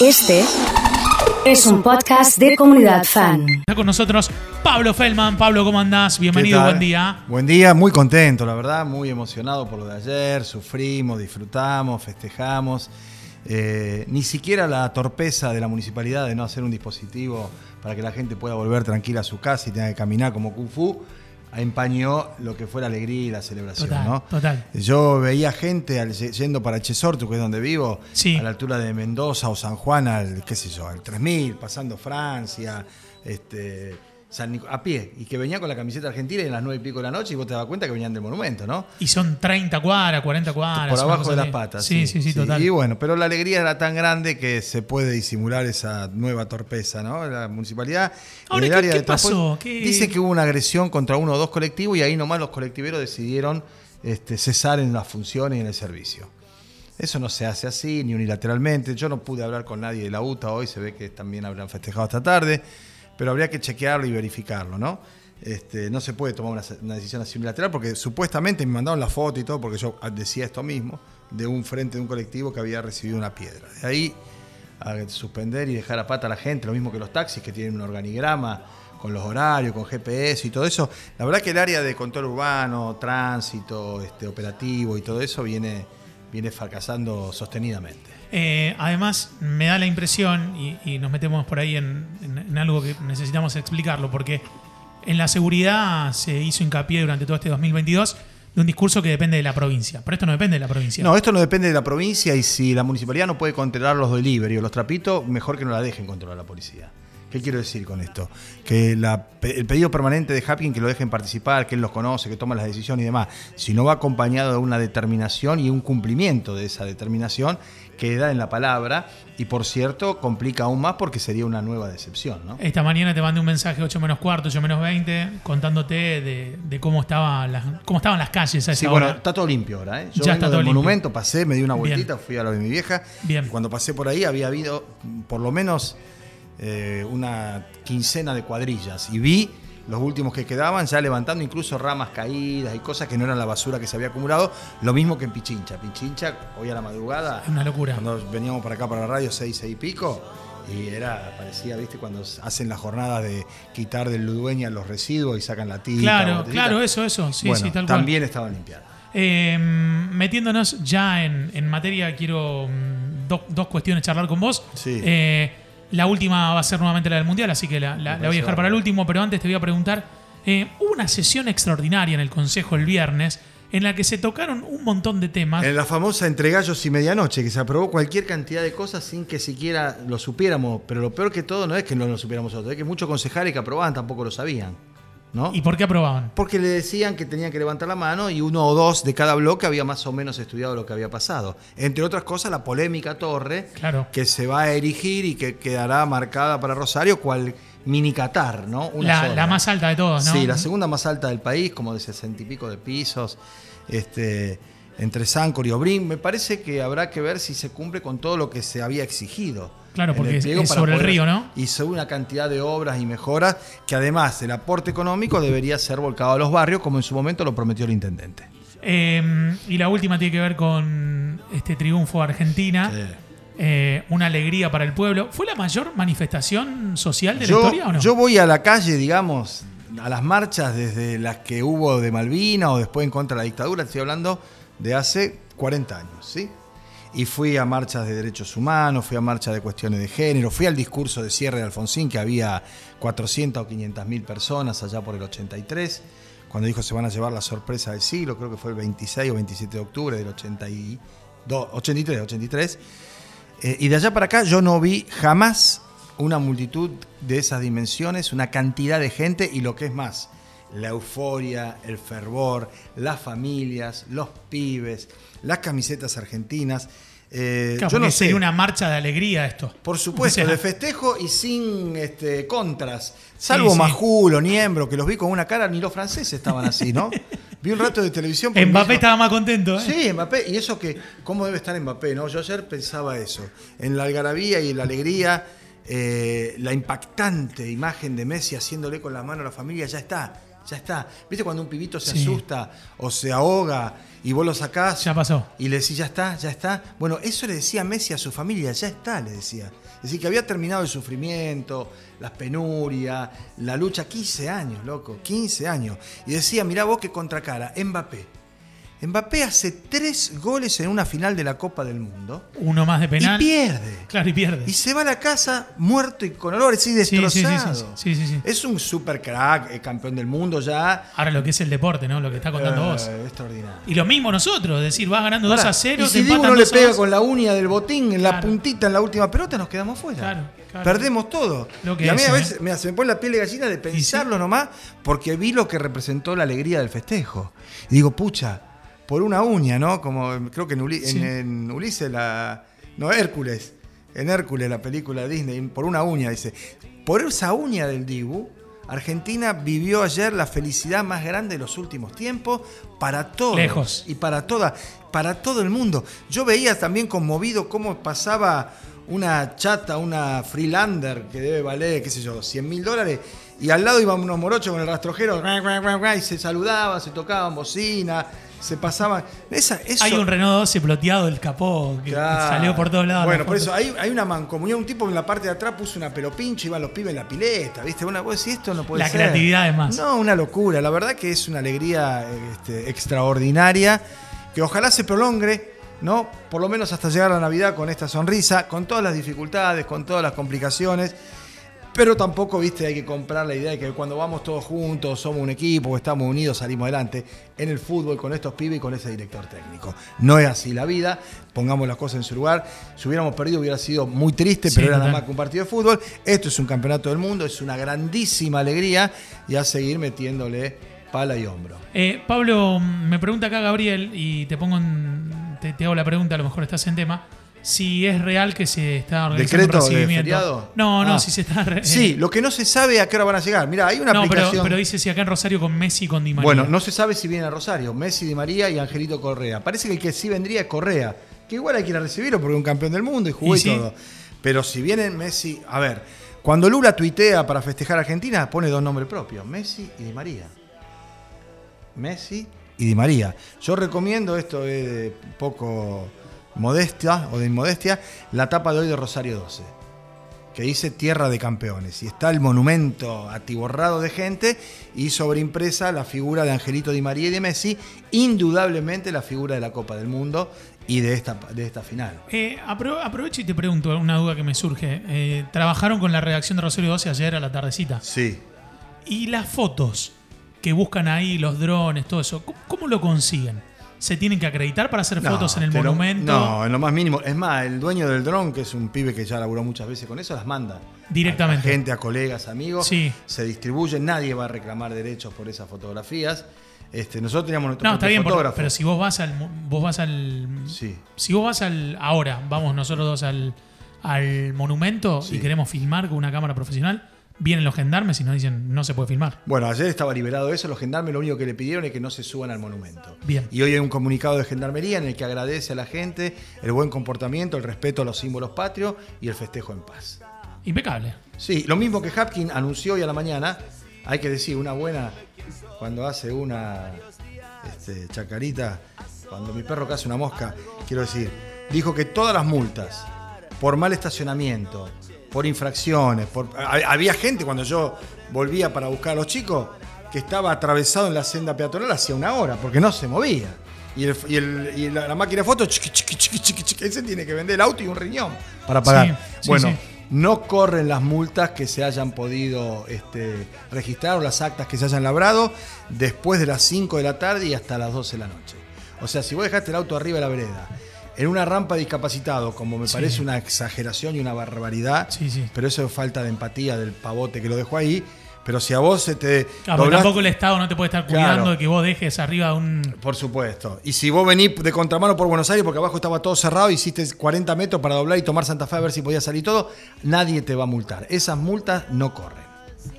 Este es un podcast de comunidad fan. Está con nosotros Pablo Feldman. Pablo, ¿cómo andás? Bienvenido, buen día. Buen día, muy contento, la verdad, muy emocionado por lo de ayer. Sufrimos, disfrutamos, festejamos. Eh, ni siquiera la torpeza de la municipalidad de no hacer un dispositivo para que la gente pueda volver tranquila a su casa y tenga que caminar como Kung Fu empañó lo que fue la alegría y la celebración. Total, ¿no? total. Yo veía gente al- yendo para Chesortu, que es donde vivo, Sí. a la altura de Mendoza o San Juan, al, qué sé yo, al 3000, pasando Francia, este, San Nic- a pie, y que venía con la camiseta argentina y a las 9 y pico de la noche y vos te das cuenta que venían del monumento, ¿no? Y son 30 cuadras, 40 cuadras. Por abajo de las patas. Sí, sí, sí, total. Y bueno, pero la alegría era tan grande que se puede disimular esa nueva torpeza, ¿no? La municipalidad. Ahora, en el ¿qué- área qué de transporte, pasó? ¿Qué- Dice que hubo una agresión contra uno o dos colectivos y ahí nomás los colectiveros decidieron este, cesar en las funciones y en el servicio. Eso no se hace así, ni unilateralmente. Yo no pude hablar con nadie de la UTA hoy, se ve que también habrán festejado esta tarde, pero habría que chequearlo y verificarlo, ¿no? Este, no se puede tomar una, decisión así unilateral porque supuestamente me mandaron la foto y todo, porque yo decía esto mismo, de un frente de un colectivo que había recibido una piedra. De ahí a suspender y dejar a pata a la gente, lo mismo que los taxis que tienen un organigrama con los horarios, con GPS y todo eso. La verdad que el área de control urbano, tránsito, este, operativo y todo eso viene, viene fracasando sostenidamente. Eh, además, me da la impresión, y, y nos metemos por ahí en, en- en algo que necesitamos explicarlo, porque en la seguridad se hizo hincapié durante todo este 2022 de un discurso que depende de la provincia. Pero esto no depende de la provincia. No, esto no depende de la provincia y si la municipalidad no puede controlar los delivery o los trapitos, mejor que no la dejen controlar la policía. ¿Qué quiero decir con esto? Que la- el pedido permanente de Hapkin que lo dejen participar, que él los conoce, que toma las decisiones y demás, si no va acompañado de una determinación y un cumplimiento de esa determinación, queda en la palabra y por cierto complica aún más porque sería una nueva decepción, ¿no? Esta mañana te mandé un mensaje 8 menos cuarto, 8 menos 20, contándote de, de cómo, estaba las, cómo estaban las calles a esa Sí, bueno, está todo limpio ahora. ¿eh? Yo Ya vengo está todo del limpio. monumento, pasé, me di una Bien. vueltita, fui a lo de mi vieja. Bien. Y cuando pasé por ahí había habido por lo menos eh, una quincena de cuadrillas. Y vi los últimos que quedaban ya levantando incluso ramas caídas y cosas que no eran la basura que se había acumulado. Lo mismo que en Pichincha. Pichincha, hoy a la madrugada, una locura. cuando veníamos para acá para la radio, seis, seis y pico. Y era, parecía, viste, cuando hacen la jornada de quitar del Ludueña los residuos y sacan la tinta. Claro, claro, eso, eso. Sí, bueno, sí, tal cual. también estaban limpiadas. Eh, metiéndonos ya en, en materia, quiero mm, do- dos cuestiones charlar con vos. Sí. Eh, la última va a ser nuevamente la del Mundial, así que la, la- voy a dejar para el último, pero antes te voy a preguntar, eh, hubo una sesión extraordinaria en el Consejo el viernes en la que se tocaron un montón de temas. En la famosa entre gallos y medianoche, que se aprobó cualquier cantidad de cosas sin que siquiera lo supiéramos. Pero lo peor que todo no es que no lo supiéramos nosotros, es que muchos concejales que aprobaban tampoco lo sabían. ¿No? ¿Y por qué aprobaban? Porque le decían que tenían que levantar la mano y uno o dos de cada bloque había más o menos estudiado lo que había pasado. Entre otras cosas, la polémica torre Claro. que se va a erigir y que quedará marcada para Rosario cual mini Qatar, ¿no? Una La, sola. la más alta de todas, ¿no? Sí, la segunda más alta del país, como de sesenta y pico de pisos, este, entre Sancor y Obrín. Me parece que habrá que ver si se cumple con todo lo que se había exigido. Claro, porque el es- sobre el río, ¿no? Y sobre una cantidad de obras y mejoras que además el aporte económico debería ser volcado a los barrios, como en su momento lo prometió el intendente. Eh, y la última tiene que ver con este triunfo de Argentina. Sí. Eh, una alegría para el pueblo. ¿Fue la mayor manifestación social de la historia o no? yo voy a la calle, digamos, a las marchas desde las que hubo de Malvina o después en contra de la dictadura, estoy hablando de hace 40 años, ¿sí? Y fui a marchas de derechos humanos, fui a marchas de cuestiones de género, fui al discurso de cierre de Alfonsín, que había 400 o 500 mil personas allá por el 83, cuando dijo se van a llevar la sorpresa del siglo, creo que fue el 26 o 27 de octubre del 82, 83, 83. Eh, y de allá para acá yo no vi jamás una multitud de esas dimensiones, una cantidad de gente y lo que es más, la euforia, el fervor, las familias, los pibes, las camisetas argentinas. Eh, Claro, yo no porque sé. sería una marcha de alegría esto. Por supuesto, O sea, de festejo y sin este, contras. Salvo Sí, sí. Majulo, Niembro, que los vi con una cara, ni los franceses estaban así, ¿no? Vi un rato de televisión. Mbappé estaba más contento. ¿eh? Sí, Mbappé. Y eso que, ¿cómo debe estar Mbappé? ¿no? Yo ayer pensaba eso. En la algarabía y en la alegría, eh, la impactante imagen de Messi haciéndole con la mano a la familia ya está. Ya está. ¿Viste cuando un pibito se Sí. asusta o se ahoga y vos lo sacás? Ya pasó. Y le decís, ya está, ya está. Bueno, eso le decía Messi a su familia, ya está, le decía. Es decir, que había terminado el sufrimiento, las penurias, la lucha, 15 años, loco, 15 años. Y decía, mirá vos qué contracara, Mbappé. Mbappé hace tres goles en una final de la Copa del Mundo Uno más de penal. y pierde. Claro, y pierde. Y se va a la casa muerto y con olor, así Sí, sí, sí, destrozado. sí, sí, sí. Es un super crack, eh, campeón del mundo ya. Ahora lo que es el deporte, ¿no? Lo que está contando Eh, vos. Extraordinario. Y lo mismo nosotros, es decir, vas ganando 2 a 0, y te si Diego empatan no le 2 a pega 2. con la uña del botín en la puntita en la última pelota, nos quedamos fuera. Claro, claro. Perdemos todo. Lo que y a mí es, a ¿eh? veces mira, se me pone la piel de gallina de pensarlo nomás, porque vi lo que representó la alegría del festejo. Y digo, pucha, por una uña, ¿no? Como creo que en, Uli- Sí. en- en Ulises, la. No, Hércules. En Hércules, la película Disney, por una uña, dice. Por esa uña del Dibu, Argentina vivió ayer la felicidad más grande de los últimos tiempos para todos. Lejos. Y para toda, para todo el mundo. Yo veía también conmovido cómo pasaba una chata, una freelander que debe valer, qué sé yo, 100 mil dólares, y al lado iban unos morochos con el rastrojero, y se saludaban, se tocaban bocina, se pasaban. Esa, eso, Hay un Renault 12 ploteado del capó que Claro. salió por todos lados. Bueno, la por eso hay, hay una mancomunión. Un tipo en la parte de atrás puso una pelopincha, iban los pibes en la pileta, ¿viste? Una vos decís, esto no puede La ser. creatividad es más. No, una locura. La verdad que es una alegría este, extraordinaria que ojalá se prolongue, ¿no? Por lo menos hasta llegar a la Navidad con esta sonrisa, con todas las dificultades, con todas las complicaciones. Pero tampoco, viste, hay que comprar la idea de que cuando vamos todos juntos, somos un equipo, estamos unidos, salimos adelante en el fútbol con estos pibes y con ese director técnico. No es así la vida, pongamos las cosas en su lugar. Si hubiéramos perdido hubiera sido muy triste, Sí, pero era nada más que un partido de fútbol. Esto es un campeonato del mundo, es una grandísima alegría y a seguir metiéndole pala y hombro. Eh, Pablo, me pregunta acá Gabriel, y te pongo en- te, te hago la pregunta, a lo mejor estás en tema. Si es real que se está organizando ¿Decreto un de recibimiento. feriado? No, no, Ah. si se está. re- Sí, eh, lo que no se sabe a qué hora van a llegar. Mira, hay una no, pero, aplicación. pero dice si acá en Rosario con Messi y con Di María. Bueno, no se sabe si viene a Rosario, Messi, Di María y Angelito Correa. Parece que el que sí vendría es Correa, que igual hay que ir a recibirlo porque es un campeón del mundo y jugó Y y, sí. todo. Pero si vienen Messi, a ver, cuando Lula tuitea para festejar a Argentina, pone dos nombres propios, Messi y Di María. Messi y Di María. Yo recomiendo, esto es poco modestia o de inmodestia, la tapa de hoy de Rosario 12 que dice Tierra de Campeones. Y está el monumento atiborrado de gente y sobreimpresa la figura de Angelito Di María y de Messi, indudablemente la figura de la Copa del Mundo y de esta, de esta final. Eh, apro- aprovecho y te pregunto una duda que me surge. Eh, trabajaron con la redacción de Rosario 12 ayer a la tardecita. Sí. Y las fotos que buscan ahí, los drones, todo eso, ¿cómo, cómo lo consiguen? ¿Se tienen que acreditar para hacer fotos en el monumento? No, en lo más mínimo. Es más, el dueño del dron, que es un pibe que ya laburó muchas veces con eso, las manda. Directamente. A gente, a colegas, amigos. Sí. Se distribuyen, nadie va a reclamar derechos por esas fotografías. Este, nosotros teníamos nuestro No, está bien, pero si vos vas al. Vos vas al. Sí. Si vos vas al. Ahora, vamos nosotros dos al, al monumento Sí. y queremos filmar con una cámara profesional, vienen los gendarmes y nos dicen no se puede filmar. Bueno, ayer estaba liberado eso, los gendarmes lo único que le pidieron es que no se suban al monumento. Bien. Y hoy hay un comunicado de gendarmería en el que agradece a la gente el buen comportamiento, el respeto a los símbolos patrios y el festejo en paz. Impecable. Sí, lo mismo que Hapkin anunció hoy a la mañana, hay que decir, una buena, cuando hace una este, chacarita, cuando mi perro caza una mosca, quiero decir, dijo que todas las multas por mal estacionamiento, por infracciones, por, ha- había gente cuando yo volvía para buscar a los chicos que estaba atravesado en la senda peatonal hacía una hora, porque no se movía. Y, el- y el- y la, la máquina de fotos, chiqui, chiqui, chiqui, ese tiene que vender el auto y un riñón para pagar. Sí, sí, bueno, sí. no corren las multas que se hayan podido este, registrar o las actas que se hayan labrado después de las 5 de la tarde y hasta las 12 de la noche. O sea, si vos dejaste el auto arriba de la vereda, en una rampa de discapacitado, como me Sí. parece una exageración y una barbaridad, Sí, sí. pero eso es falta de empatía del pavote que lo dejó ahí. Pero si a vos se te. Claro, doblás- tampoco el Estado no te puede estar cuidando Claro. de que vos dejes arriba un. Por supuesto. Y si vos venís de contramano por Buenos Aires, porque abajo estaba todo cerrado, hiciste 40 metros para doblar y tomar Santa Fe a ver si podía salir todo, nadie te va a multar. Esas multas no corren.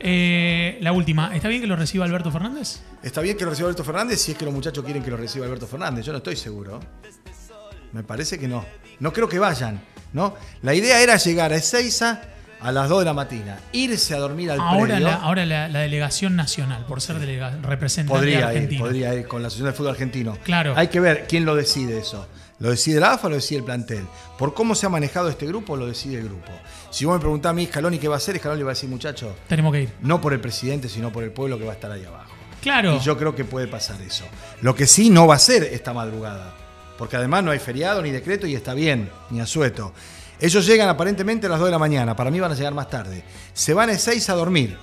Eh, la última, ¿está bien que lo reciba Alberto Fernández? Está bien que lo reciba Alberto Fernández si es que los muchachos quieren que lo reciba Alberto Fernández. Yo no estoy seguro. Me parece que no. No creo que vayan. ¿no? La idea era llegar a Ezeiza, a las 2 de la mañana, irse a dormir al Ahora, predio, la, ahora la, la delegación nacional, por ser delega- representante podría ir, argentino. podría ir con la Asociación de Fútbol Argentino. Claro. Hay que ver quién lo decide eso. ¿Lo decide la AFA o lo decide el plantel? Por cómo se ha manejado este grupo, lo decide el grupo. Si vos me preguntás a mí, Scaloni, ¿qué va a hacer? Scaloni va a decir, muchacho, Tenemos que ir. no por el presidente, sino por el pueblo que va a estar ahí abajo. Claro. Y yo creo que puede pasar eso. Lo que sí no va a ser esta madrugada. Porque además no hay feriado ni decreto y está bien, ni asueto. Ellos llegan aparentemente a las 2 de la mañana. Para mí van a llegar más tarde. Se van a 6 a dormir.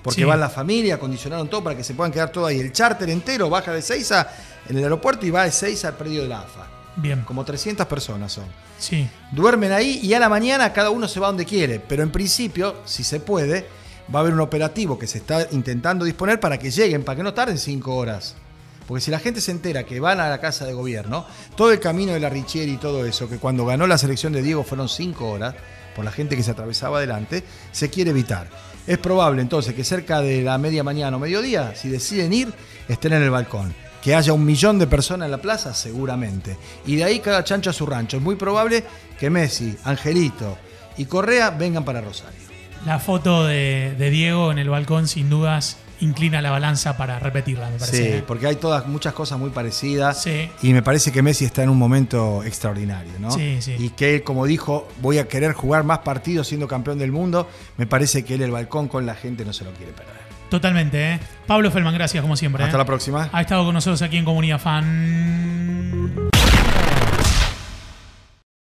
Porque Sí. van la familia, acondicionaron todo para que se puedan quedar todo ahí. El charter entero baja de 6 a, en el aeropuerto y va de 6 al predio de la AFA. Bien. Como 300 personas son. Sí. Duermen ahí y a la mañana cada uno se va donde quiere. Pero en principio, si se puede, va a haber un operativo que se está intentando disponer para que lleguen, para que no tarden cinco horas. Porque si la gente se entera que van a la casa de gobierno, todo el camino de la Richieri y todo eso, que cuando ganó la selección de Diego fueron cinco horas, por la gente que se atravesaba adelante, se quiere evitar. Es probable entonces que cerca de la media mañana o mediodía, si deciden ir, estén en el balcón. Que haya un millón de personas en la plaza, seguramente. Y de ahí cada chancho a su rancho. Es muy probable que Messi, Angelito y Correa vengan para Rosario. La foto de, de Diego en el balcón, sin dudas, inclina la balanza para repetirla, me parece. Sí, porque hay todas muchas cosas muy parecidas. Sí. Y me parece que Messi está en un momento extraordinario, ¿no? Sí, sí. Y que él, como dijo, voy a querer jugar más partidos siendo campeón del mundo. Me parece que él el balcón con la gente no se lo quiere perder. Totalmente, ¿eh? Pablo Felman, gracias como siempre. Hasta ¿eh? la próxima. Ha estado con nosotros aquí en Comunidad Fan.